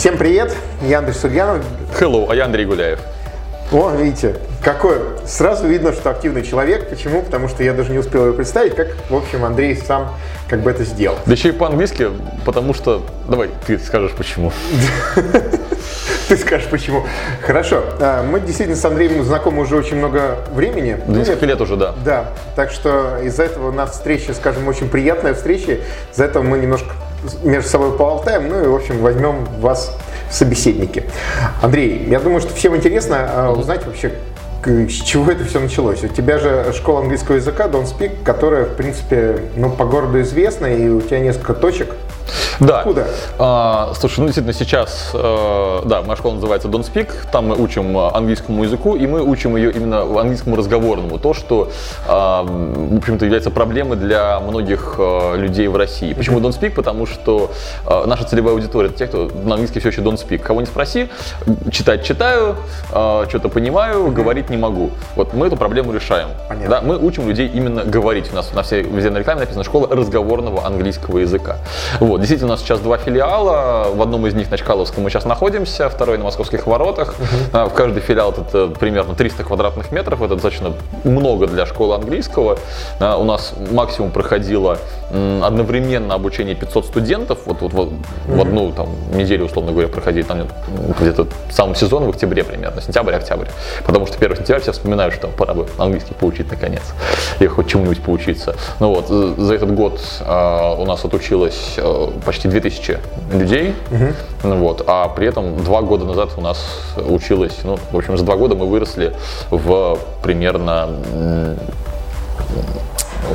Всем привет, я Андрей Сульянов. Hello, а я Андрей Гуляев. О, видите, какой. Сразу видно, что активный человек. Почему? Потому что я даже не успел его представить, как, в общем, Андрей сам как бы это сделал. Да еще и по-английски, потому что... Давай, ты скажешь почему. Ты скажешь почему. Хорошо. А, мы действительно с Андреем знакомы уже очень много времени. Несколько лет уже, да. Да. Так что из-за этого у нас встреча, скажем, очень приятная встреча. Из-за этого мы немножко между собой поболтаем, ну и, в общем, возьмем вас в собеседники. Андрей, я думаю, что всем интересно а, узнать вообще, с чего это все началось? У тебя же школа английского языка Don't Speak, которая, в принципе, ну, по городу известна, и у тебя несколько точек. Да. Откуда? А, слушай, ну действительно сейчас, э, да, моя школа называется Don't Speak, там мы учим английскому языку, и мы учим ее именно английскому разговорному, то, что, э, в общем-то, является проблемой для многих э, людей в России. Почему Don't Speak? Потому что э, наша целевая аудитория это те, кто на английский все еще Don't Speak. Кого не спроси, читать читаю, э, что-то понимаю, говорить не могу. Вот мы эту проблему решаем. Понятно. Да, мы учим людей именно говорить. У нас на всей везде на рекламе написано школа разговорного английского языка. Вот, действительно, у нас сейчас два филиала. В одном из них на Чкаловском мы сейчас находимся, второй на Московских воротах. Uh-huh. В каждый филиал это примерно 300 квадратных метров. Это достаточно много для школы английского. А, у нас максимум проходило одновременно обучение 500 студентов. Вот, вот, вот uh-huh. в одну там, неделю, условно говоря, проходили там где-то самым сезон в октябре примерно, сентябрь-октябрь. Потому что 1 сентября все вспоминают, что пора бы английский поучить наконец. И хоть чему-нибудь поучиться. Ну вот, за этот год э, у нас отучилось э, почти 2000 людей, угу. вот, а при этом два года назад у нас училось, ну, в общем, за два года мы выросли в примерно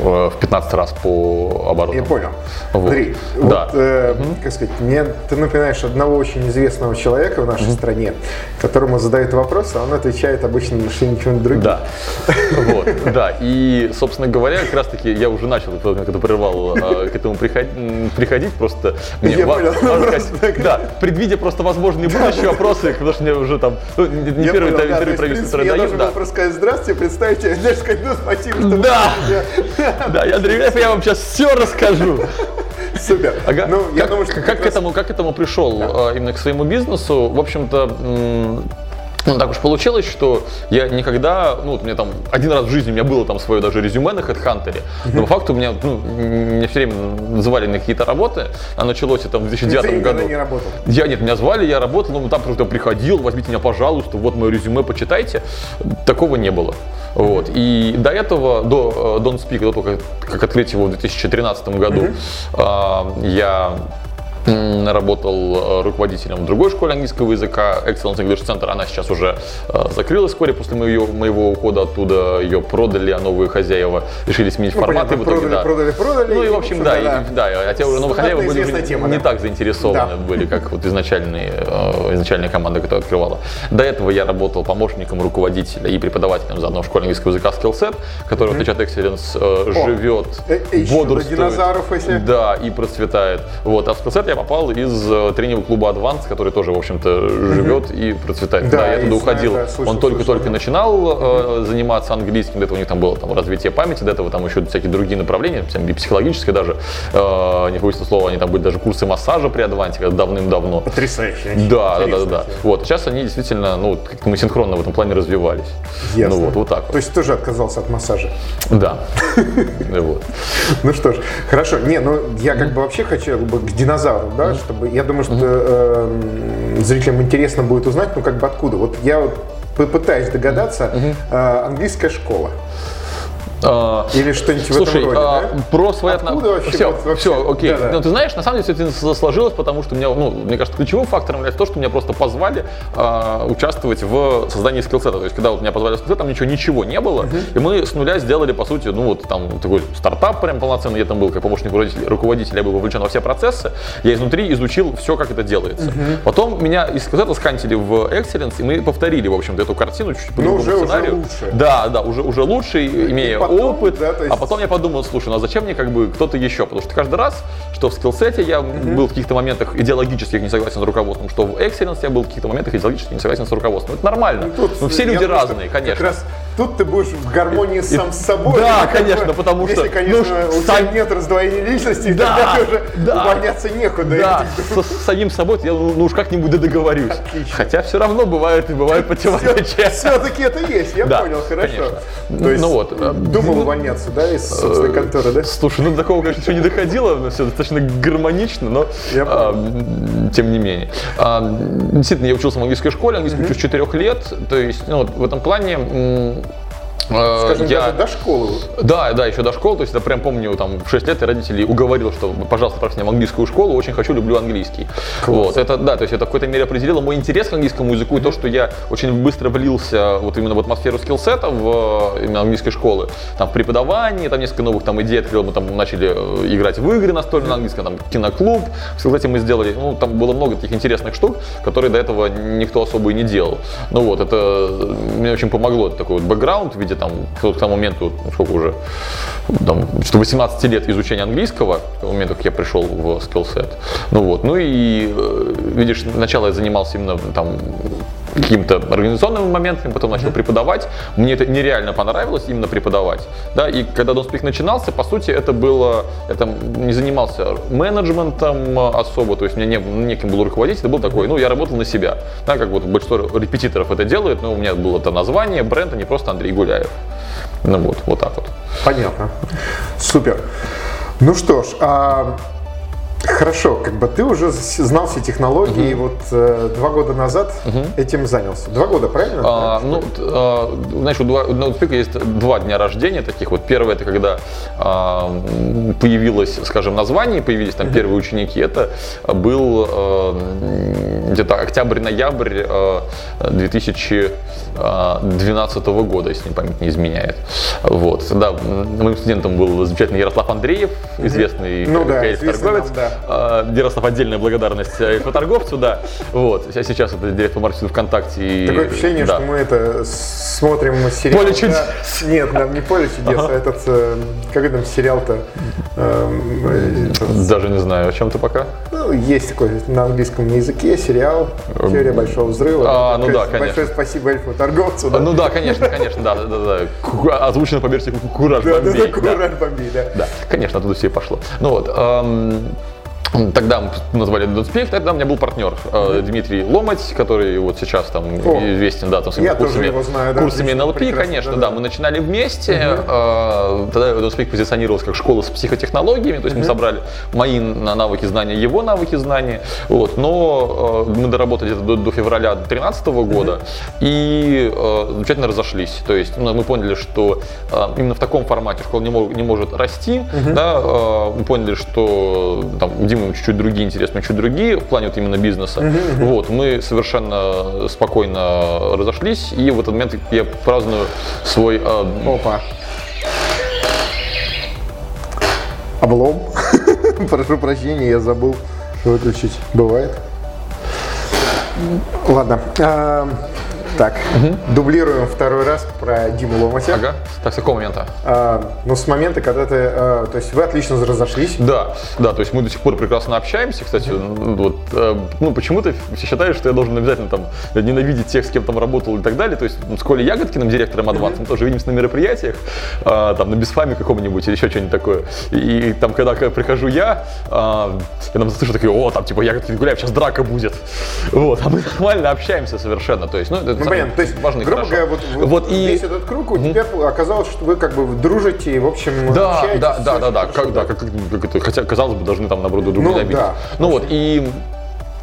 в 15 раз по обороту. Я понял. Вот. Смотри, да. вот, э, угу. как сказать, мне ты напоминаешь одного очень известного человека в нашей угу. стране, которому задают вопрос, а он отвечает обычно на что-нибудь другое. Да. Вот, да. И, собственно говоря, как раз таки я уже начал, когда прервал э, к этому приходить, просто мне я понял. сказать, да, предвидя просто возможные будущие вопросы, потому что мне уже там, ну, не первый, понял, да, первый правительство Я должен был просто сказать здравствуйте, представьте, даже сказать, ну спасибо, что Да! Да, я Андрей Греф, я вам сейчас все расскажу. Супер. Ага. Ну, я как, думаю, что как, как, раз... к этому, как к этому пришел да. именно к своему бизнесу? В общем-то, ну, так уж получилось, что я никогда, ну, вот мне там один раз в жизни у меня было там свое даже резюме на HeadHunter, но по факту меня, ну, меня все время звали на какие-то работы, а началось это в 2009 Ты году. не работал? Я, нет, меня звали, я работал, но там кто-то приходил, возьмите меня, пожалуйста, вот мое резюме, почитайте. Такого не было. Вот. И до этого, до Don't Speak, до того, как, как открыть его в 2013 году, mm-hmm. я работал э, руководителем в другой школе английского языка, Excellence English Center. Она сейчас уже э, закрылась вскоре после моего, моего ухода оттуда. Ее продали, а новые хозяева решили сменить ну, форматы. Понятно, в итоге, продали, да. продали, продали. Ну и, в общем, да, да, и, да, а те уже новые хозяева были уже тема, не да. так заинтересованы да. были, как вот изначальные, э, изначальная команда, которая открывала. До этого я работал помощником руководителя и преподавателем заодно в школе английского языка Skillset, который mm-hmm. в отличие от Excellence живет, бодрствует. динозавров если... Да, и процветает. Вот. А в Skillset я попал из э, тренингового клуба Advance, который тоже, в общем-то, живет и процветает. Да, да я туда уходил. Да, слышал, Он только-только начинал э, заниматься английским, до этого у них там было там, развитие памяти, до этого там еще всякие другие направления, и психологические даже. Э, не побоюсь слова, они там были даже курсы массажа при Адванте давным-давно. Потрясающе. Да, да, да, да. Вот. Сейчас они действительно, ну, как-то мы синхронно в этом плане развивались. Ясно. Ну вот, вот так. Вот. То есть тоже отказался от массажа? Да. Ну что ж, хорошо. Не, ну я как бы вообще хочу к динозавру бэкграунд, да, чтобы, я думаю, что mm-hmm. э, зрителям интересно будет узнать, ну как бы откуда. Вот я вот попытаюсь догадаться, э, английская школа. А, Или что-нибудь Слушай, в этом роде, а, да? про свои отношения. вообще? Все, вот, вообще? все, окей. Да, да. Ну, ты знаешь, на самом деле все это сложилось, потому что меня, ну, мне кажется, ключевым фактором является то, что меня просто позвали а, участвовать в создании Skillset'а. То есть, когда вот меня позвали в Skillset, там ничего, ничего не было, uh-huh. и мы с нуля сделали, по сути, ну, вот там такой стартап прям полноценный, я там был как помощник руководителя, я был вовлечен во все процессы, я изнутри изучил все, как это делается. Uh-huh. Потом меня из Skillset'а схантили в Excellence, и мы повторили, в общем-то, эту картину чуть-чуть по ну, другому уже, сценарию. Уже лучше. Да, да, уже, уже лучше, имея опыт. Да, есть... А потом я подумал, слушай, ну а зачем мне как бы кто-то еще? Потому что каждый раз, что в Skillset'е я mm-hmm. был в каких-то моментах идеологически не согласен с руководством, что в Excellence я был в каких-то моментах идеологически не согласен с руководством. Это нормально. Ну, тут, ну все люди разные, конечно. Как раз тут ты будешь в гармонии сам с собой. Да, Ну, конечно, бы, потому что, Если, конечно, ну, у сам- тебя нет раздвоения личности, Да, тогда уже да. увольняться некуда. Да, со- с самим собой я ну уж как-нибудь договорюсь. Отлично. Хотя все равно бывает и бывает противоречия. Все-таки это есть, я Да, понял, хорошо. конечно. То есть, Ну вот, э, думал увольняться, да, из собственной конторы, да? Слушай, ну до такого, конечно, еще не доходило, но все достаточно гармонично, но а, тем не менее. А, действительно, я учился в английской школе, английский учу с 4 лет, то есть ну, вот в этом плане э, Скажем, я... даже до школы. Да, да, еще до школы, то есть я прям помню, там, в 6 лет я родителей уговорил, что, пожалуйста, отправьте меня в английскую школу, очень хочу, люблю английский. Вот, это, да, то есть это в какой-то мере определило мой интерес к английскому языку и то, что я очень быстро влился вот именно в атмосферу скиллсета в именно английской школы, там, в преподавании, там, несколько новых там идей открыл, мы там начали э, играть в игры настольные на английском, там, киноклуб, в скиллсете мы сделали, ну, там было много таких интересных штук, которые до этого никто особо и не делал. Ну вот, это мне очень помогло, это такой вот бэкграунд виде там, к тому моменту, сколько уже, там, что 18 лет изучения английского, к тому моменту, как я пришел в скиллсет. Ну вот, ну и, э, видишь, сначала я занимался именно там какими-то организационными моментами, потом начал преподавать. Мне это нереально понравилось именно преподавать. Да, и когда Донспик начинался, по сути, это было, я там не занимался менеджментом особо, то есть мне не, неким был руководить, это был такой, ну, я работал на себя. Да, как вот большинство репетиторов это делают, но у меня было это название, бренд, а не просто Андрей Гуляев. Ну вот, вот так вот. Понятно. Супер. Ну что ж, а, хорошо, как бы ты уже знал все технологии, и вот э, два года назад этим занялся. Два года, правильно? А, ну, т- а, знаешь, у Ноутпика есть два дня рождения таких. Вот первое, это когда а, появилось, скажем, название, появились там первые ученики. Это был а, где-то октябрь-ноябрь а, 2012 года, если мне память не изменяет. Вот. Да, моим студентом был замечательный Ярослав Андреев, известный Ну да, известный торговец. нам, да. А, Ярослав, отдельная благодарность э, торговцу, да. Вот. А Сейчас это директор маркетинга ВКонтакте. Такое впечатление, да. что мы это смотрим сериал. «Поле да. чудес». Нет, нам не поле чудес, а этот, э, как там сериал-то? Э, этот, Даже не знаю, о чем ты пока. ну, есть такой на английском языке сериал «Теория большого взрыва». А, ну да, конечно. Большое спасибо эльфу торговцу. Ну да, конечно, конечно, да, да, да, да. Озвучено по версии Ку- Кураж Да, да, Бомбей. да, да. Кураж Бомбей, да. Да, конечно, оттуда все и пошло. Ну вот, эм, Тогда мы назвали Донспех, тогда у меня был партнер э, Дмитрий Ломать, который вот сейчас там О, известен, да, там своими курсами, знаю, да, курсами НЛП, конечно, да, да, да. мы начинали вместе, э, тогда Донспех позиционировался как школа с психотехнологиями, то есть мы собрали мои на- навыки знания, его навыки знания, вот, но э, мы доработали где-то до, до февраля 2013 года и э, замечательно разошлись, то есть ну, мы поняли, что именно в таком формате школа не, мог- не может расти, да, э, мы поняли, что там Димы чуть-чуть другие меня чуть другие в плане вот именно бизнеса, вот, мы совершенно спокойно разошлись, и в этот момент я праздную свой э, Опа. Облом. Прошу прощения, я забыл выключить. Бывает. Ладно. А, Так, дублируем второй раз про Диму Ломатя. Ага. Так, с какого момента? А, ну, с момента, когда ты... а, то есть вы отлично разошлись. Да, да, то есть мы до сих пор прекрасно общаемся, кстати, ну, вот, э, ну, почему-то все считают, что я должен обязательно там ненавидеть тех, с кем там работал и так далее, то есть ну, с Колей Ягодкиным, директором Адванс, мы тоже видимся на мероприятиях, а, там, на Бесфаме каком-нибудь или еще что-нибудь такое, и, и там, когда, когда прихожу я, а, я там слышу такие, о, там, типа, Ягодкин Гуляев, сейчас драка будет, вот, а мы нормально общаемся совершенно, то есть, ну, это Ну, понятно. То есть, важно и грубо хорошо. говоря, вот, вот и... весь этот круг у тебя оказалось, что вы как бы дружите и, в общем, Да, общаетесь. да, да, да, да, как, да, как, как это, хотя казалось бы должны там наоборот друг друга Ну, ненавидеть. да. Ну вот и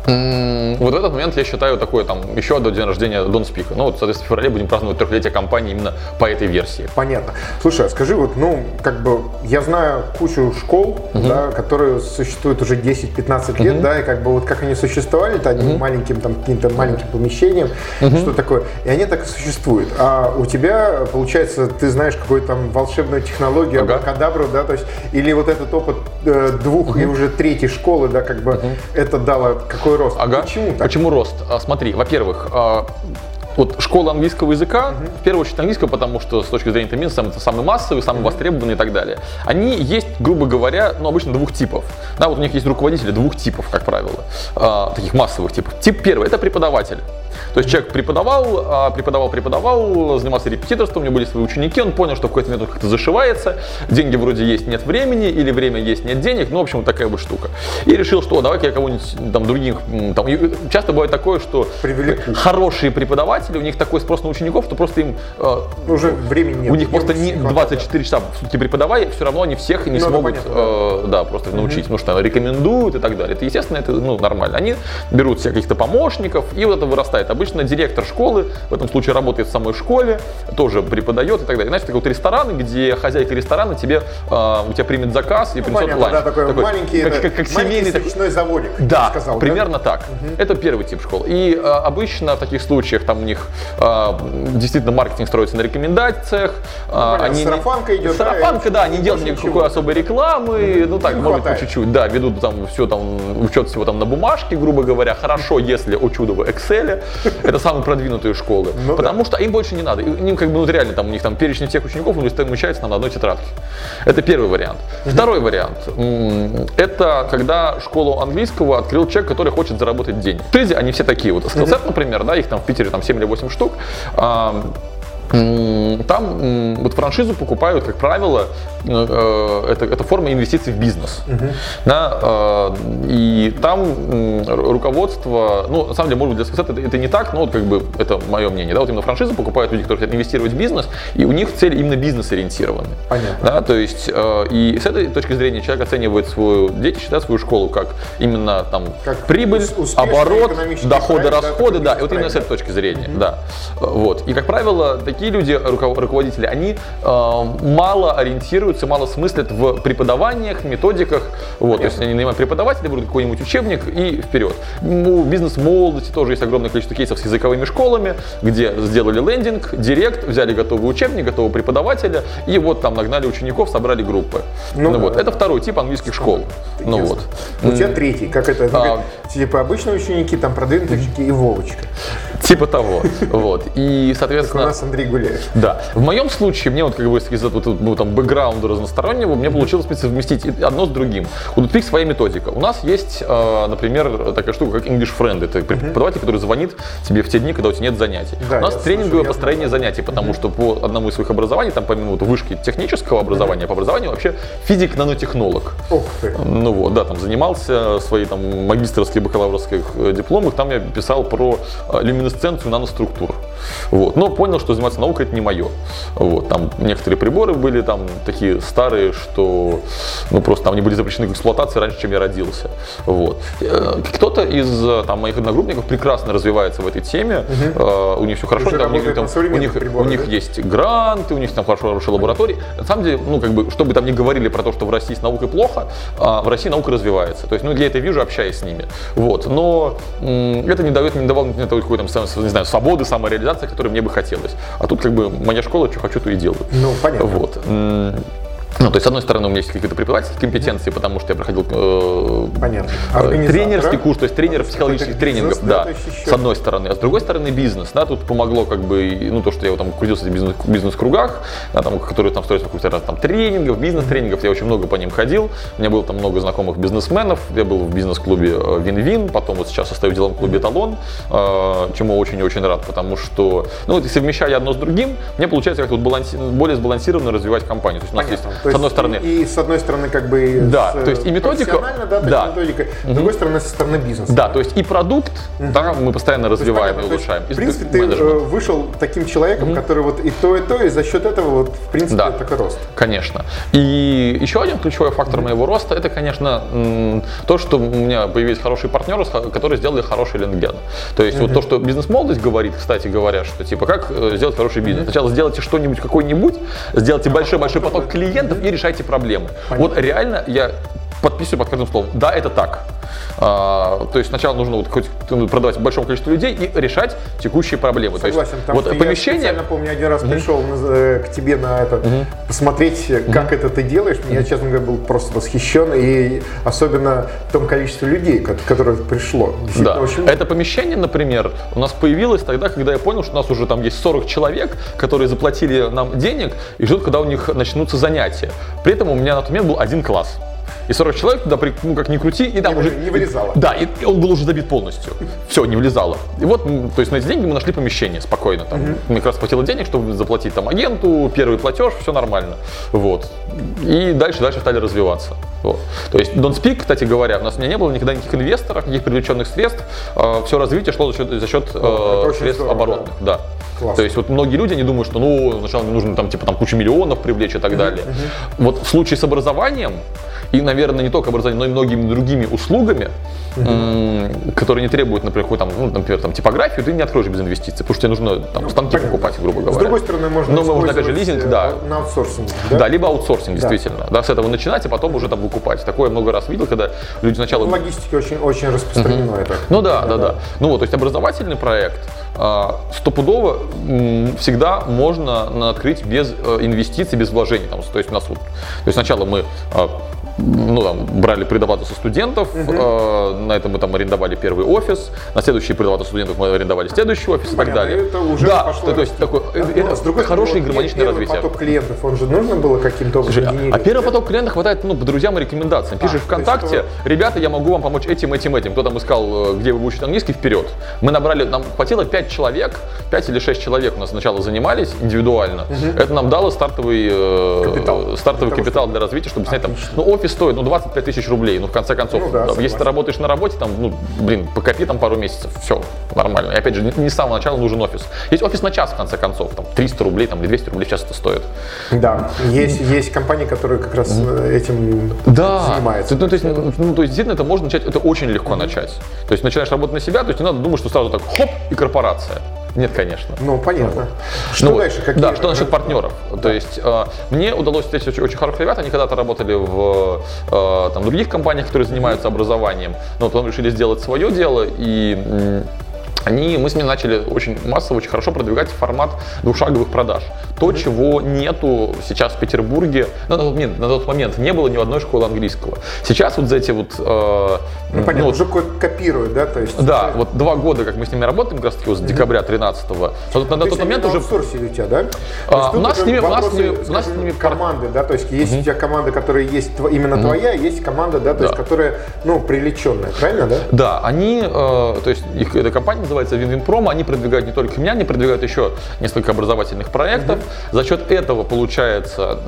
вот в этот момент я считаю такое там еще одно день рождения Дон Спика. Ну вот, соответственно, в феврале будем праздновать трехлетие компании именно по этой версии. Понятно. Слушай, а скажи, вот, ну, как бы, я знаю кучу школ, да, которые существуют уже 10-15 лет, да, и как бы вот как они существовали, то одним маленьким, там, каким-то маленьким помещением, что такое, и они так и существуют. А у тебя, получается, ты знаешь какую-то там волшебную технологию, Ага. абракадабру, да, то есть, или вот этот опыт э, двух и уже третьей школы, да, как бы, это дало какой рост? Ага. Почему так? Почему рост? А, смотри, во-первых, а, вот школа английского языка, в первую очередь английского, потому что с точки зрения там, бизнеса это самый массовый, самый востребованный и так далее. Они есть, грубо говоря, ну, обычно двух типов. Да, вот у них есть руководители двух типов, как правило, а, таких массовых типов. Тип первый – это преподаватель. То есть человек преподавал, а, преподавал, преподавал, занимался репетиторством, у него были свои ученики, он понял, что в какой-то момент он как-то зашивается, деньги вроде есть, нет времени, или время есть, нет денег, ну, в общем, вот такая вот штука. И решил, что давай-ка я кого-нибудь там других, там, часто бывает такое, что Привлеку. хорошие преподаватели, у них такой спрос на учеников, что просто им э, Уже времени нет. у них просто не хватает, 24 часа в сутки преподавая, все равно они всех не Ну, смогут понятно, э, да, просто научить, потому что рекомендуют и так далее. Это, естественно, это ну, нормально. Они берут себе каких-то помощников, и вот это вырастает. Обычно директор школы, в этом случае работает в самой школе, тоже преподает и так далее. Иначе это вот рестораны, где хозяйка ресторана тебе, э, у тебя примет заказ и Ну, принесет понятно, ланч. да, такой, маленький, как, как- как маленький семейный такой- свечной заводик, да, сказал, да? примерно так. Это первый тип школ. И э, обычно в таких случаях там у них э, действительно маркетинг строится на рекомендациях. э, понятно, они не- сарафанка идет, да, Сарафанка, да, не больше делают ничего. никакой особой рекламы. Ну так, Не может быть, по чуть-чуть. Да, ведут там все там, учет всего там на бумажке, грубо говоря. Хорошо, если о чудо в Excel. Это самые продвинутые школы. Ну да. Потому что им больше не надо. Им как бы ну, реально там у них там перечень всех учеников ну, умещается там на одной тетрадке. Это первый вариант. Второй вариант. Это когда школу английского открыл человек, который хочет заработать денег. В Тызе они все такие. Вот Skillset, например, да, их там в Питере там 7 или 8 штук. Там вот франшизу покупают, как правило, э, это, это форма инвестиций в бизнес. Да, э, и там руководство, ну, на самом деле, может быть, для Skillset это, это не так, но вот как бы это мое мнение. Да, вот именно франшизу покупают люди, которые хотят инвестировать в бизнес, и у них цель именно бизнес-ориентированный. Понятно. Да, то есть, э, и с этой точки зрения человек оценивает свою, дети считают свою школу как именно там Как прибыль, оборот, доходы, проект, да, расходы, такой да, и вот именно с этой точки зрения, да. Вот. И, как правило, такие люди, руко- руководители, они э, мало ориентируются, мало смыслят в преподаваниях, методиках. Вот. То есть они нанимают преподавателя, берут какой-нибудь учебник и вперед. У бизнес-молодости тоже есть огромное количество кейсов с языковыми школами, где сделали лендинг, директ, взяли готовый учебник, готового преподавателя, и вот там нагнали учеников, собрали группы. Ну Ну, да. вот. Это второй тип английских школ. Ну Ясно. вот. У тебя третий, как это? ну, А. типа обычные ученики, там продвинутые ученики и Вовочка. Типа того. Вот. И, Как у соответственно, нас Андрей Гуляев. Да. В моем случае, мне вот как бы из из этого ну, там, бэкграунда разностороннего, мне получилось в принципе, совместить одно с другим. У Netflix своя методика. У нас есть, э, например, такая штука, как English Friend. Это преподаватель, который звонит тебе в те дни, когда у тебя нет занятий. Да, у нас тренинговое слышал, я построение занятий, потому что по одному из своих образований, там помимо вот вышки технического образования, по образованию вообще физик-нанотехнолог. Ух ты. Ну вот, да, там занимался свои там магистрские, бакалаврских э, дипломах, там я писал про э, люминесценцию наноструктур. Вот. Но понял, что заниматься наукой это не мое. Вот. Там некоторые приборы были там такие старые, что ну просто там они были запрещены к эксплуатации раньше, чем я родился. Вот. Э, Кто-то из э, там, моих одногруппников прекрасно развивается в этой теме, Э, у них все хорошо, да, у них, там- у них, у приборах, них да? есть гранты, у них там хорошо- хорошие лаборатории. На самом деле, ну, как бы, что бы там ни говорили про то, что в России с наукой плохо, а в России наука развивается. То есть, ну, я это вижу, общаясь с ними. Вот. Но это не дает, не давало мне такой, там, сам- не знаю, свободы, самореализации, которой мне бы хотелось. А тут, как бы, моя школа, что хочу, то и делаю. Ну, понятно. Вот. Ну, то есть, с одной стороны, у меня есть какие-то преподавательские компетенции, потому что я проходил э, э, тренерский курс, то есть тренер Какой-то психологических тренингов, да, с одной стороны. А с другой стороны, бизнес, да, тут помогло как бы, ну, то, что я вот там крутился в бизнес, бизнес-кругах, да, там, которые там строятся вокруг раз там тренингов, бизнес-тренингов, я очень много по ним ходил, у меня было там много знакомых бизнесменов, я был в бизнес-клубе э, Вин-Вин, потом вот сейчас состою в деловом клубе Талон, э, чему очень и очень рад, потому что, ну, вот совмещая одно с другим, мне получается как-то вот баланси- более сбалансированно развивать компанию. То есть у нас Понятно. есть, То с одной есть стороны, И, и с одной стороны, как бы Да, с, то есть и методика- профессионально, да, есть да. методика. С другой стороны, со стороны бизнеса. да, то есть и продукт, да, мы постоянно То есть, развиваем понятно, и есть, улучшаем. И В принципе, ты менеджмент. э, вышел таким человеком, который вот и то, и то, и за счет этого вот, в принципе, Да. такой рост. Конечно. И еще один ключевой фактор моего роста это, конечно, то, что у меня появились хорошие партнеры, которые сделали хороший лентген. То есть вот то, что бизнес-молодость говорит, кстати говоря, что типа как э, сделать хороший бизнес. Сначала сделайте что-нибудь какой-нибудь, сделайте большой-большой поток клиентов и решайте проблемы. Вот реально я подписываю под каждым словом. Да, это так. А, то есть сначала нужно вот хоть продавать большому количеству людей и решать текущие проблемы. Согласен, то есть, вот помещение... я помню, один раз пришел на- э, к тебе на это, посмотреть, как это ты делаешь. Я, честно говоря, был просто восхищен. И особенно в том количестве людей, ко- которое пришло. Да. очень Это помещение, например, у нас появилось тогда, когда я понял, что у нас уже там есть 40 человек, которые заплатили нам денег и ждут, когда у них начнутся занятия. При этом у меня на тот момент был один класс. И 40 человек туда, при- ну как ни крути, и там Не уже... не вылезало. Да, и и он был уже забит полностью. Все, не влезало. И вот, то есть на эти деньги мы нашли помещение спокойно. Там, Мне как раз хватило денег, чтобы заплатить там агенту, первый платеж, все нормально. Вот. И дальше, дальше стали развиваться. Вот. То есть Don't Speak, кстати говоря, у нас у меня не было никогда никаких инвесторов, никаких привлеченных средств. все развитие шло за счет, за счет э, средств здорово, оборотных. Да. Классно. То есть вот многие люди, они думают, что ну сначала мне нужно там типа там кучу миллионов привлечь и так далее. Вот в случае с образованием и, наверное, не только образованием, но и многими другими услугами, м, которые не требуют, например, какой там, ну, например, там типографию, ты не откроешь без инвестиций, потому что тебе нужно там станки понятно. покупать, грубо говоря. С другой стороны, можно Но можно, опять же, лизинг, да. на аутсорсинг. Да? либо аутсорсинг, действительно. Да. с этого начинать, а потом уже там выкупать. Такое много раз видел, когда люди сначала... В логистике очень, очень распространено это. Ну да, да, да. Ну вот, то есть образовательный проект а, стопудово всегда можно открыть без э, инвестиций, без вложений. Там, то есть у нас вот, то есть сначала мы а, ну, там, брали со студентов, э, на этом мы там арендовали первый офис, на следующий предоплату студентов мы арендовали следующий офис и так далее. это уже да, пошло то, то есть э, Но, это с другой хорошее гармоничное развитие. поток клиентов, он же нужно было каким-то образом Слушай, а генерировать, первый да? поток клиентов хватает ну, по друзьям и рекомендациям. Пишешь есть ВКонтакте, это ребята, я могу вам помочь этим, этим, этим. Кто там искал, э, где вы учите английский, вперед. Мы набрали, нам хватило 5 человек, 5 или 6 человек у нас сначала занимались индивидуально. Это нам дало стартовый э, Капитал. стартовый Для того, капитал для развития, чтобы снять там. Ну, офис стоит ну, 25 тысяч рублей. Ну, в конце концов, Ну да, если согласен. ты работаешь на работе, там, ну, блин, покопи там пару месяцев, все, нормально. И опять же, не, не с самого начала нужен офис. Есть офис на час, в конце концов, там, 300 рублей там, или 200 рублей в час это стоит. Да, есть, есть компании, которые как раз э, этим да. занимаются. Ну, то есть, ну, то есть, действительно, это можно начать, это очень легко начать. То есть, начинаешь работать на себя, то есть, не надо думать, что сразу так, хоп, и корпорация. Нет, конечно. Ну, понятно. Что Ну дальше? Какие Да, что насчет партнеров? То есть э, мне удалось встретить очень, очень хороших ребят, они когда-то работали в э, там, других компаниях, которые занимаются образованием, но потом решили сделать свое дело и они, мы с ними начали очень массово, очень хорошо продвигать формат двухшаговых продаж. То, чего нету сейчас в Петербурге, ну, на, тот момент, на тот момент не было ни одной школы английского. Сейчас вот за эти вот... э, Ну, понятно, вот уже ко- копируют, да? То есть, да, вот два года, как мы с ними работаем, как раз таки вот с декабря 13-го. Но на, на То тот есть момент на уже у тебя, да? А, есть у нас с ними- у нас с ними- у нас с ними команды, да, то есть есть у тебя команда, которая есть именно твоя, есть команда, да, то есть Да. которая, ну, привлеченная, правильно, да? Да, они, э, то есть их эта компания называется Винвинпром, они продвигают не только меня, они продвигают еще несколько образовательных проектов. За счет этого получается,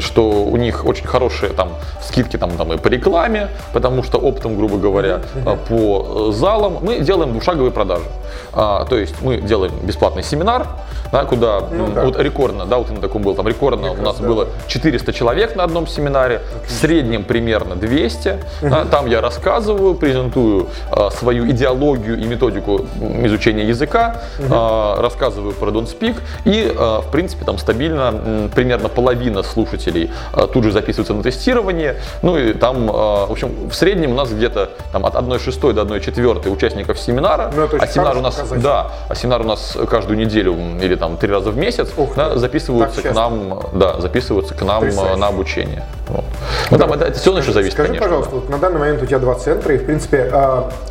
что у них очень хорошие там скидки там, там и по рекламе, потому что оптом, грубо говоря, э, по э, залам мы делаем двушаговые продажи. А, то есть мы делаем бесплатный семинар, да, куда да. вот рекордно, да, вот на таком был, там рекордно у нас да. было 400 человек на одном семинаре, в среднем примерно 200. Да, там я рассказываю, презентую а, свою идеологию и методику м, изучения языка, а, рассказываю про Don't Speak, и, а, в принципе, там стабильно м, примерно половина слушателей а, тут же записываются на тестирование. Ну и там, а, в общем, в среднем у нас где-то там, от 1 шестой до 1 четвертой участников семинара, Ну, это а семинар у нас, показатель. да, а семинар у нас каждую неделю или там три раза в месяц Ух да, ты, записываются так к нам, да, записываются к нам Потрясающе. э, на обучение. Вот. Ну, там это, все еще зависит, Скажи, конечно. пожалуйста, вот на данный момент у тебя два центра, и, в принципе,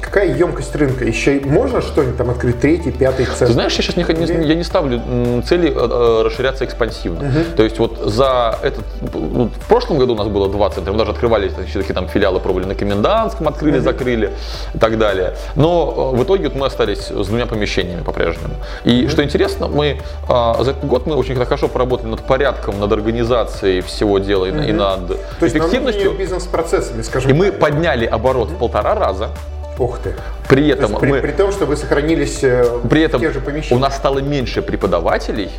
какая емкость рынка? Еще и можно что-нибудь там открыть, третий, пятый центр? Ты знаешь, я сейчас не, не- я не ставлю цели э, э, расширяться экспансивно. То есть вот за этот, ну, в прошлом году у нас было два центра, мы даже открывали еще такие там филиалы, пробовали на Комендантском, открыли, закрыли и так далее. Но э, в итоге вот мы остались с двумя помещениями по-прежнему. И что интересно, мы э, за этот год мы очень хорошо поработали над порядком, над организацией всего дела и, на- и над То эффективностью. бизнес-процессами, скажем И мы подняли оборот в полтора раза. Ух ты. При То этом есть при, мы при том, что вы сохранились э, При в этом тех же у помещениях. нас стало меньше преподавателей,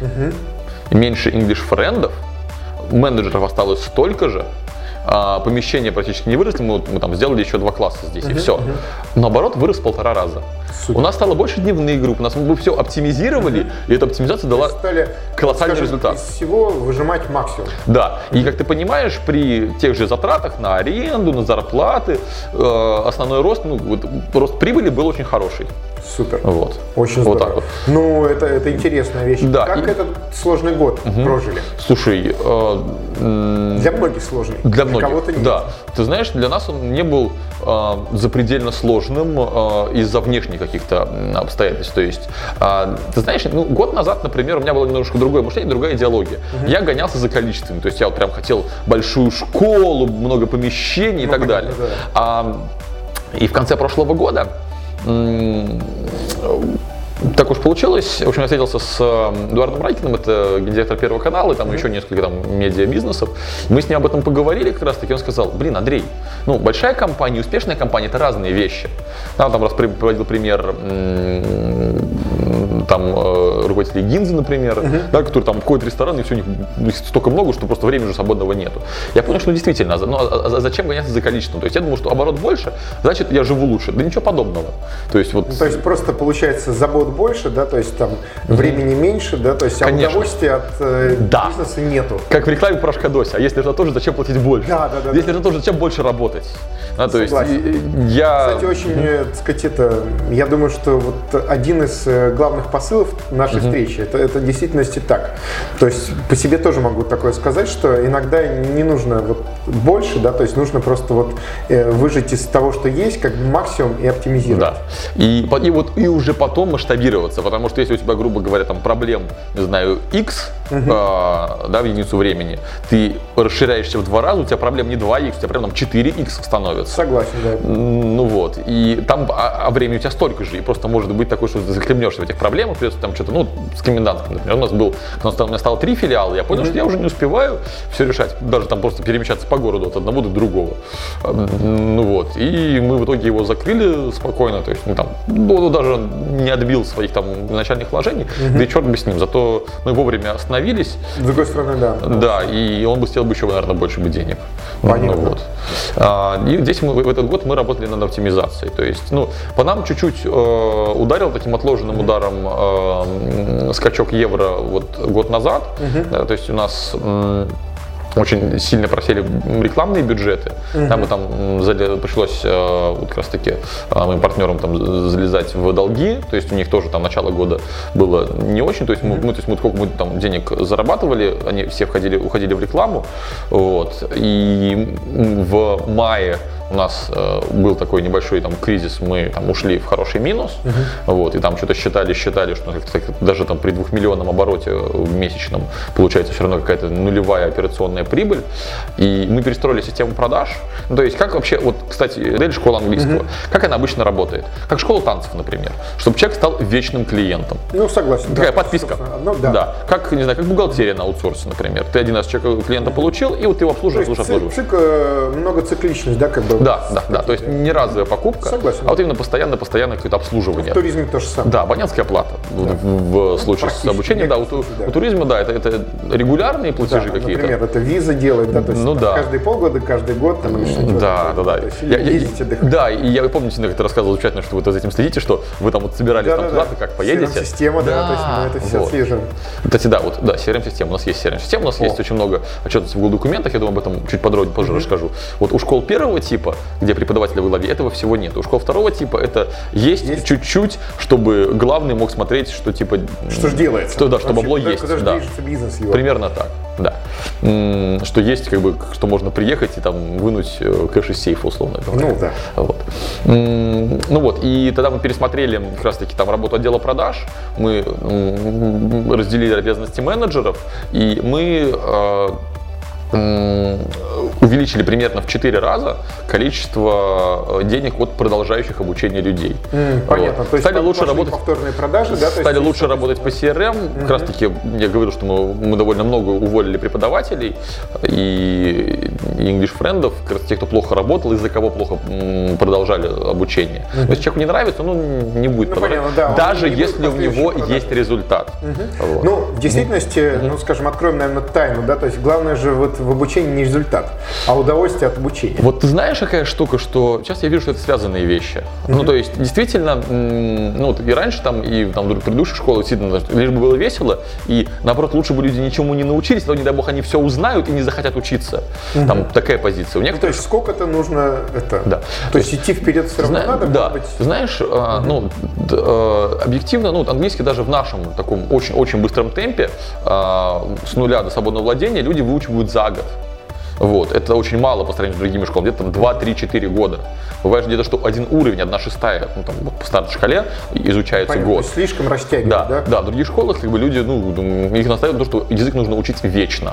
меньше English френдов, менеджеров осталось столько же, а, помещения практически не выросли, мы, мы там сделали еще два класса здесь, и все. Наоборот, вырос в полтора раза. Супер. У нас стало больше дневных групп, у нас мы все оптимизировали, и эта оптимизация дала... стали колоссальный Скажем, результат. Из всего выжимать максимум. Да, и как ты понимаешь, при тех же затратах на аренду, на зарплаты, э, основной рост, ну, вот, рост прибыли был очень хороший. Супер. Вот. Очень Вот здорово. так вот. Ну, это, это интересная вещь. Да, Как и- этот сложный год прожили? Слушай, э, м, Для многих сложный. Для многих, кого-то нет. да. Ты знаешь, для нас он не был э, запредельно сложным э, из-за внешних каких-то обстоятельств. То есть, э, ты знаешь, ну, год назад, например, у меня было немножко другое мышление, другая идеология. Я гонялся за количеством. То есть я вот прям хотел большую школу, много помещений и Ну, так понятно, далее. да. А, и в конце прошлого года так уж получилось. В общем, я встретился с Эдуардом Райкиным, это гендиректор Первого канала, и там еще несколько там медиа-бизнесов. Мы с ним об этом поговорили как раз таки. Он сказал, блин, Андрей, ну, большая компания успешная компания – это разные вещи. Да, там раз при- приводил пример там э, руководителей Гинзы, например, да, которые там входят в ресторан, и все, у них их столько много, что просто времени уже свободного нету. Я понял, что ну, действительно, а ну, а- а зачем гоняться за количеством? То есть я думал, что оборот больше, значит, я живу лучше. Да ничего подобного. То есть вот Ну, то есть просто получается забот больше, да, то есть там времени меньше, да, то есть а Конечно. удовольствия от э, Да. бизнеса нету. Как в рекламе порошка Дося. А если это тоже, зачем платить больше? Да, да, да, Если да. тоже, зачем больше работать? Да, то есть Согласен. и я... Кстати, очень, э, так сказать, это, я думаю, что вот один из э, главных посылов нашей встречи, это, это в действительности так. То есть по себе тоже могу такое сказать, что иногда не нужно вот больше, да, то есть нужно просто вот э, выжать из того, что есть, как максимум и оптимизировать. Да. И, и вот и уже потом масштабироваться, потому что если у тебя, грубо говоря, там проблем, не знаю, X, а, да, в единицу времени, ты расширяешься в два раза, у тебя проблем не 2X, у тебя прям там 4X становится. Согласен, да. Ну вот, и там, а, а времени у тебя столько же, и просто может быть такое, что ты захлебнешься в этих проблемах, придется там что-то, ну, с комендантским, например, у нас был, у нас у меня стало три филиала, я понял, что я уже не успеваю все решать, даже там просто перемещаться по городу от одного до другого. Ну вот, и мы в итоге его закрыли спокойно, то есть, ну там, ну, он даже не отбил своих там начальных вложений, да и черт бы с ним, зато мы вовремя остановились, С другой стороны, да. да, и он бы сделал бы еще, наверное, больше бы денег. Понятно. Ну, вот. А, и здесь мы, в этот год мы работали над оптимизацией. То есть, ну, по нам чуть-чуть э, ударил таким отложенным ударом э, м, скачок евро вот год назад. Да, то есть у нас м, очень сильно просели рекламные бюджеты. Там и там м, зале- пришлось э, вот как раз таки э, моим партнерам там залезать в долги. То есть у них тоже там начало года было не очень. То есть мы, ну, то есть мы сколько мы там денег зарабатывали, они все входили, уходили в рекламу. Вот. И в мае у нас э, был такой небольшой там кризис, мы там ушли в хороший минус, вот, и там что-то считали, считали, что так даже там при двухмиллионном обороте в месячном получается все равно какая-то нулевая операционная прибыль, и мы перестроили систему продаж, ну, то есть как вообще, вот, кстати, модель школы английского, как она обычно работает? Как школа танцев, например, чтобы человек стал вечным клиентом. Ну, согласен. Такая да, подписка. одно, да. Как, не знаю, как бухгалтерия на аутсорсе, например. Ты один раз человека, клиента получил, и вот ты его обслуживаешь, цик- обслуживаешь. цик- э, много цикличность, да, как бы. Да, да, да. То есть не разовая покупка, Согласен. а вот именно постоянно, постоянно какое-то обслуживание. В туризме то же самое. Да, абонентская плата в, в- в случае с обучением, да, у, да. у туризма, да, это, это регулярные Да, платежи какие-то. Например, это виза делает, да, то есть Ну да. каждые полгода, каждый год там или. Да, да, да. Я- я- ездите отдыхать. да, и я помню, как ты рассказывал замечательно, что вы за этим следите, что вы там вот собирались Да, там да, куда-то, да. как поедете. Система, да, то есть мы это все вот. отслеживаем. Кстати, да, вот, да, CRM-система. У нас есть CRM-система, у нас есть очень много отчетностей в документах, я думаю, об этом чуть подробнее позже расскажу. Вот у школ первого типа, где преподаватели во главе, этого всего нет. У школ второго типа это есть, Есть. чуть-чуть, чтобы главный мог смотреть, что типа... Что ж делается? Что, да, что Вообще, бабло куда- есть. Куда же да. бизнес его? Примерно так, да. Что есть, как бы, что можно приехать и там вынуть э, кэш из сейфа, условно говоря. Ну да. Вот. Ну вот, и тогда мы пересмотрели как раз таки там работу отдела продаж, мы разделили обязанности менеджеров, и мы м, увеличили примерно в 4 раза количество э, денег от продолжающих обучение людей. М, Вот. Понятно. То есть Стали лучше работать повторные продажи, да? то есть стали есть лучше работать по CRM. Как раз таки я говорил, что мы, мы довольно много уволили преподавателей и, English френдов, как раз тех, кто плохо работал, из-за кого плохо продолжали обучение. Но если человеку не нравится, ну не будет Ну, продолжать. понятно, да, Даже если у него продаж. есть результат. Вот. Ну, в действительности, ну, скажем, откроем, наверное, тайну, да, то есть главное же вот вот в обучении не результат, а удовольствие от обучения. Вот ты знаешь, какая штука, что сейчас я вижу, что это связанные вещи. Mm-hmm. Ну, то есть, действительно, ну, и раньше там, и там в предыдущей школе, действительно, лишь бы было весело, и наоборот, лучше бы люди ничему не научились, но, не дай бог, они все узнают и не захотят учиться. Mm-hmm. Там такая позиция. У некоторых... Ну, то есть, сколько-то нужно это... Да. То есть, идти вперед все равно Зна... надо, Да. Быть... Знаешь, mm-hmm. ну, э, объективно, ну, английский даже в нашем таком очень-очень быстром темпе, а, с нуля до свободного владения, люди выучивают за год. Вот. Это очень мало по сравнению с другими школами, где-то 2-3-4 года. Бывает где-то, что один уровень, одна шестая, ну, там, вот по старшей шкале изучается Понятно, год. слишком растягивает, да, да? Да, в других школах как бы люди, ну, их настаивают на то, что язык нужно учить вечно.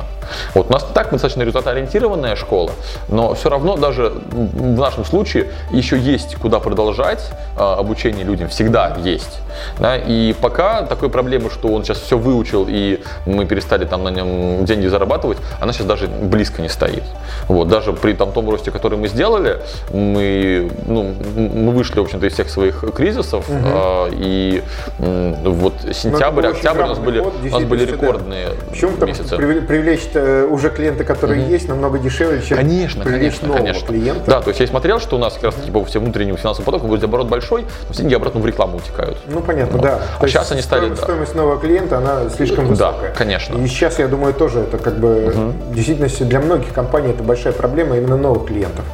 Вот у нас так достаточно результатоориентированная школа, но все равно даже в нашем случае еще есть куда продолжать а, обучение людям, всегда есть. Да? И пока такой проблемы, что он сейчас все выучил и мы перестали там на нем деньги зарабатывать, она сейчас даже близко не стоит стоит. Вот, даже при там, том росте, который мы сделали, мы, ну, мы вышли, в общем-то, из всех своих кризисов, угу. э, и э, вот сентябрь, октябрь у нас были, ход, у нас были рекордные да. Почему? месяцы. привлечь уже клиенты, которые угу. есть, намного дешевле, чем конечно, привлечь конечно, нового конечно. клиента. Да, то есть я смотрел, что у нас как раз таки по всем внутренним финансовым потокам будет оборот большой, но все деньги обратно в рекламу утекают. Ну, понятно, вот. да. А то сейчас они стали... Стоимость, да. стоимость нового клиента, она слишком высокая. Да, конечно. И сейчас, я думаю, тоже это как бы угу. действительно для многих компаний это большая проблема именно новых клиентов.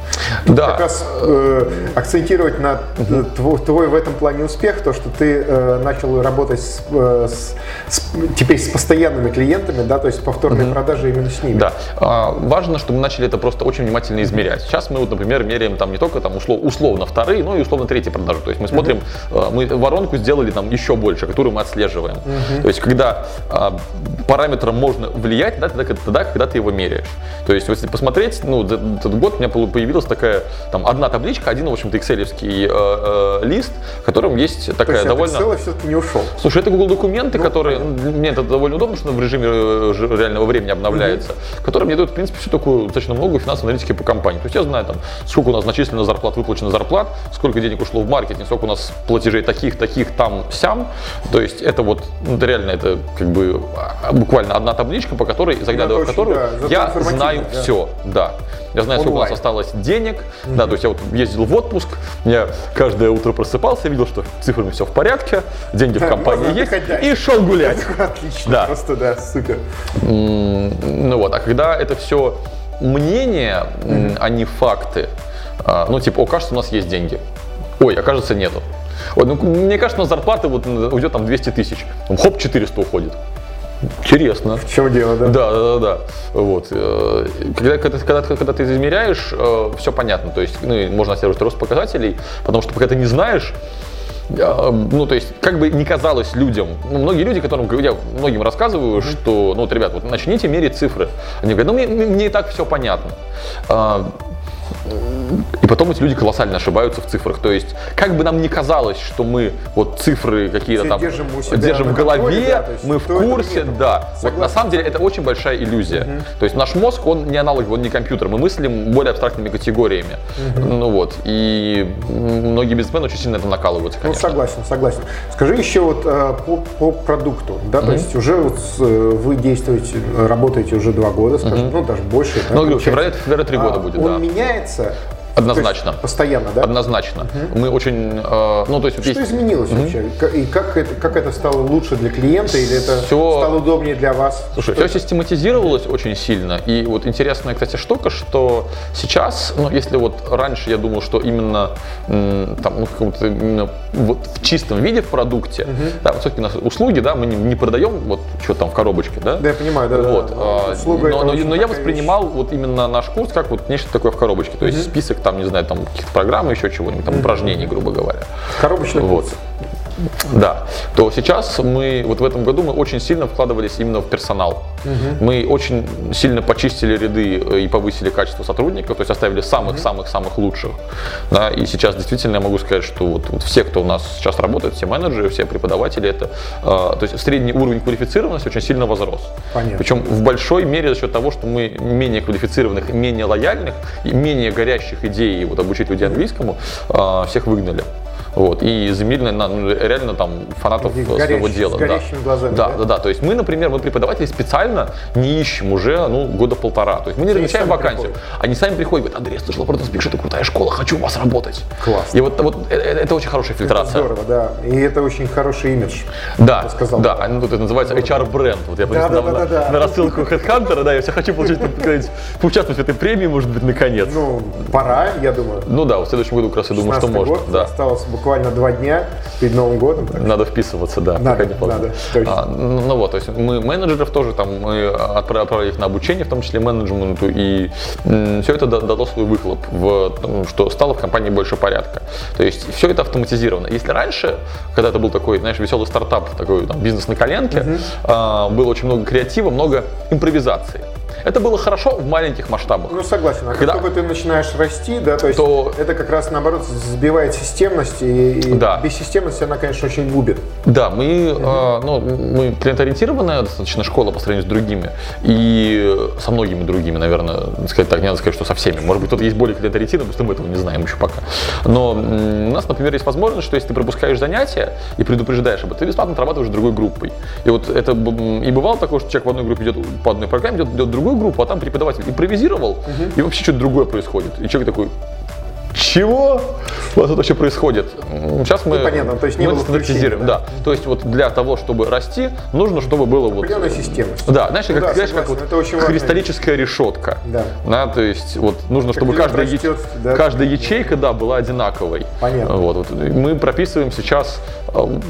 Тут да. как раз э, акцентировать на угу. твой, твой в этом плане успех, то, что ты э, начал работать с, э, с, с, теперь с постоянными клиентами, да, то есть повторные угу. продажи именно с ними. Да. А, важно, чтобы мы начали это просто очень внимательно измерять. Сейчас мы, вот, например, меряем там не только там услов, условно вторые, но и условно третьи продажи. То есть мы смотрим, угу. мы воронку сделали там еще больше, которую мы отслеживаем. Угу. То есть когда а, параметром можно влиять, да, тогда, тогда, когда ты его меряешь. То есть если посмотреть, ну, этот год у меня появилась такая, там, одна табличка, один, в общем-то, экселевский э, э, лист, в котором есть такая есть довольно... Excel все-таки не ушел? Слушай, это Google документы, ну, которые, понятно. мне это довольно удобно, что в режиме э, реального времени обновляется, угу. которые мне дают, в принципе, всю такую достаточно много финансовой аналитики по компании. То есть я знаю, там, сколько у нас начислено зарплат, выплачено зарплат, сколько денег ушло в маркетинг, сколько у нас платежей таких, таких, там, сям. То есть это вот, ну, это реально, это как бы а, буквально одна табличка, по которой, заглядывая ну, в которую, да, я знаю да. все, да. Я знаю, сколько у нас осталось денег. Mm-hmm. Да, то есть я вот ездил в отпуск, я каждое утро просыпался, видел, что цифрами все в порядке, деньги в компании есть, и шел гулять. Отлично, да. просто да, супер. Ну вот, а когда это все мнение, mm-hmm. а не факты, а, ну типа, о, кажется, у нас есть деньги. Ой, окажется, нету. Ой, ну, мне кажется, на зарплаты вот уйдет там 200 тысяч. Хоп, 400 уходит. Интересно. В чем дело, да? Да, да, да, да. Вот. Э, когда, когда, когда, когда ты измеряешь, э, все понятно. То есть ну, можно отслеживать рост показателей, потому что пока ты не знаешь, э, ну, то есть, как бы не казалось людям, ну, многие люди, которым я многим рассказываю, что, ну, вот, ребят, вот начните мерить цифры. Они говорят, ну, мне, мне и так все понятно. И потом эти люди колоссально ошибаются в цифрах. То есть, как бы нам ни казалось, что мы вот цифры какие-то там держим, держим в голове, да, мы в курсе, да. Вот на самом деле это очень большая иллюзия. Угу. То есть наш мозг, он не аналоговый, он не компьютер. Мы мыслим более абстрактными категориями. Угу. Ну вот. И многие бизнесмены очень сильно это накалываются, ну, конечно. Ну, согласен, согласен. Скажи еще вот э, по, по продукту, да, угу. то есть уже вот э, вы действуете, работаете уже два года, скажем, угу. ну даже больше. Ну, говорю, феврале, феврале три года а, будет, он да. меняется меняется? Однозначно. постоянно, да? Однозначно. Угу. Мы очень, э, ну то есть. Что есть... изменилось угу. вообще? И как это, как это стало лучше для клиента или это все... стало удобнее для вас? Слушай, все систематизировалось очень сильно. И вот интересная, кстати, штука, что сейчас, ну если вот раньше я думал, что именно там, ну, каком-то именно вот в чистом виде в продукте, угу. да, вот все-таки у нас услуги, да, мы не, не продаем вот что там в коробочке, да? Да, я понимаю, да. Вот. Да, да. Услуга но, но, но я воспринимал вещь. вот именно наш курс как вот нечто такое в коробочке, то есть угу. список там, не знаю, там каких-то программ, еще чего-нибудь, там упражнений, грубо говоря. Коробочный вот. Да, то сейчас мы, вот в этом году мы очень сильно вкладывались именно в персонал. Угу. Мы очень сильно почистили ряды э, и повысили качество сотрудников, то есть оставили самых-самых-самых лучших. Да, и сейчас действительно я могу сказать, что вот, вот все, кто у нас сейчас работает, все менеджеры, все преподаватели, это, э, то есть средний уровень квалифицированности очень сильно возрос. Понятно. Причем в большой мере за счет того, что мы менее квалифицированных, менее лояльных и менее горящих идей вот, обучить людей английскому, э, всех выгнали. Вот, и на ну, реально там фанатов Таких своего дела. да. глазами, Да, да? да, да. То есть мы, например, мы преподаватели специально не ищем уже ну, года полтора. То есть мы не Они размещаем вакансию. приходят. Они сами приходят, говорят, Андрей, слышал про Speak, это крутая школа, хочу у вас работать. Класс. И вот, вот э- э- это очень хорошая Это фильтрация. здорово, да. И это очень хороший имидж. Да, сказал. да, ну, тут это называется HR-бренд. Вот я Да, да, на, да, да, да. на рассылку HeadHunter, да, я все хочу получить, поучаствовать в этой премии, может быть, наконец. Ну, Ну, пора, я думаю. да, вот в следующем году как раз я думаю, что 16-й можно. Да. осталось буквально два дня перед Новым годом. так Надо вписываться, да, Надо, пока не поздно. надо, точно. А, ну ну вот, то есть мы менеджеров тоже там мы отправ- отправили их на обучение, в том числе менеджменту, и все это да- дало свой выхлоп, в, что стало в компании больше порядка. То есть все это автоматизировано. Если раньше, когда это был такой, знаешь, веселый стартап, такой там, бизнес на коленке, а, было очень много креатива, много импровизации. Это было хорошо в маленьких масштабах. Ну, согласен. А Когда- как только ты начинаешь расти, да, то есть То- это как раз наоборот сбивает системность, и, и Да. бессистемность, она, конечно, очень губит. Да, мы, э, ну, мы клиенториентированная достаточно школа по сравнению с другими. И со многими другими, наверное, сказать так, не надо сказать, что со всеми. Может быть, кто-то есть более клиенториентированный, просто мы этого не знаем еще пока. Но у нас, например, есть возможность, что если ты пропускаешь занятия и предупреждаешь об этом, ты бесплатно отрабатываешь другой группой. И вот это и бывало такое, что человек в одной группе идет по одной программе, идет, идет в другую группу, а там преподаватель импровизировал, и вообще что-то другое происходит. И человек такой, чего? Вас тут вообще происходит? Сейчас мы, Ну, понятно, то есть не мы было стандартизируем, включения, да. То есть вот для того, чтобы расти, нужно, чтобы было вот... Определенная системность. Да, знаешь, Ну как, да, знаешь, как вот это очень важно. кристаллическая решетка. Да. то есть вот нужно, чтобы каждая, растет, яч- да. каждая ячейка, да, была одинаковой. Понятно. Вот, вот. Мы прописываем сейчас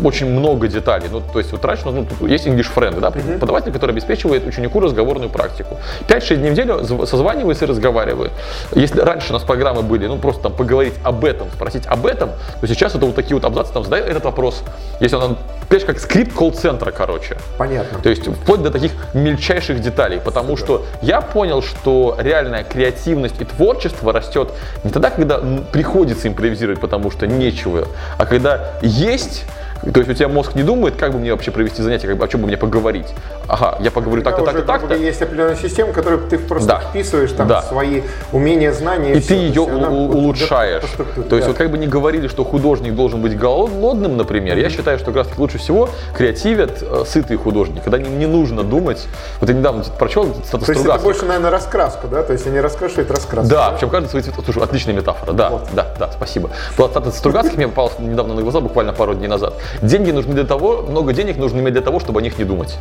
очень много деталей. Ну, то есть раньше ну, тут есть English Friend, да, преподаватель, который обеспечивает ученику разговорную практику. 5-6 дней в неделю зв- созванивается и разговаривает. Если раньше у нас программы были, ну, просто там поговорить об этом, спросить об этом, то сейчас это вот такие вот абзацы, там, задай этот вопрос. Если он, понимаешь, как скрипт колл-центра, короче. Понятно. То есть вплоть до таких мельчайших деталей, потому что я понял, что реальная креативность и творчество растет не тогда, когда приходится импровизировать, потому что нечего, а когда есть то есть у тебя мозг не думает, как бы мне вообще провести занятие, как бы, о чем бы мне поговорить. Ага, я поговорю так-то, Да, так-то, так-то. Есть определенная система, которую ты просто Да. вписываешь там Да. свои умения, знания. И всё. ты есть ее у- улучшаешь. То есть да. вот как бы не говорили, что художник должен быть голодным, например, я считаю, что как раз лучше всего креативят э, сытые художники, когда им не нужно думать. Вот я недавно прочел статус То есть это больше, наверное, раскраску, да? То есть они раскрашивают раскраску. Да, причем каждый свой цвет. Слушай, отличная метафора. Да, Вот. да, да, спасибо. Была статуя Стругацких мне попалась недавно на глаза, буквально пару дней назад. Деньги нужны для того, много денег нужно иметь для того, чтобы о них не думать.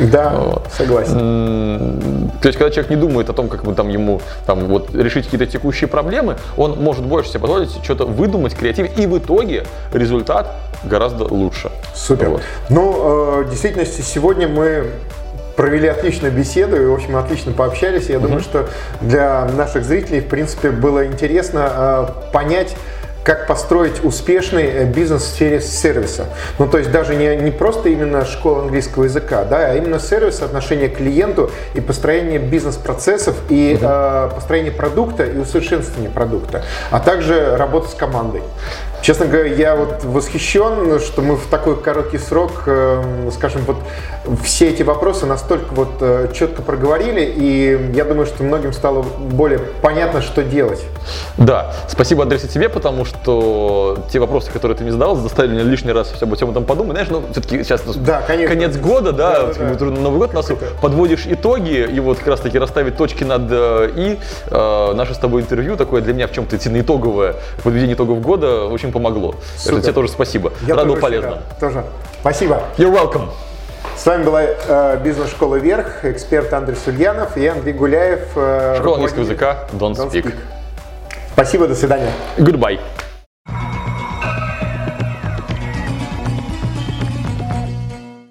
Да, Вот. согласен. То есть, когда человек не думает о том, как бы там ему там, вот, решить какие-то текущие проблемы, он может больше себе позволить что-то выдумать, креативить, и в итоге результат гораздо лучше. Супер. Вот. Ну, э, в действительности, сегодня мы провели отличную беседу и, в общем, отлично пообщались. Я думаю, что для наших зрителей, в принципе, было интересно э, понять, как построить успешный э, бизнес в сфере сервиса. Ну, то есть даже не, не просто именно школа английского языка, да, а именно сервис, отношение к клиенту и построение бизнес-процессов, и э, построение продукта и усовершенствование продукта, а также работа с командой. Честно говоря, я вот восхищен, что мы в такой короткий срок, э, скажем, вот все эти вопросы настолько вот э, четко проговорили, и я думаю, что многим стало более понятно, что делать. Да, спасибо, Андрей, тебе, потому что те вопросы, которые ты мне задал, заставили меня лишний раз обо всем этом подумать. Знаешь, ну, все-таки сейчас Да, конечно. конец года, да, Да, вот да. Новый год нас подводишь итоги, и вот как раз таки расставить точки над э, «и». Э, Наше с тобой интервью такое для меня в чем-то итоговое, подведение итогов года очень помогло. Так что Супер. тебе тоже спасибо. Я Рад был тоже очень полезно. Тоже. Спасибо. You're welcome. С вами была э, бизнес-школа «Вверх», эксперт Андрей Сульянов и Андрей Гуляев. э, Школа английского языка Don't Don't Speak. Speak. Спасибо, до свидания. Goodbye.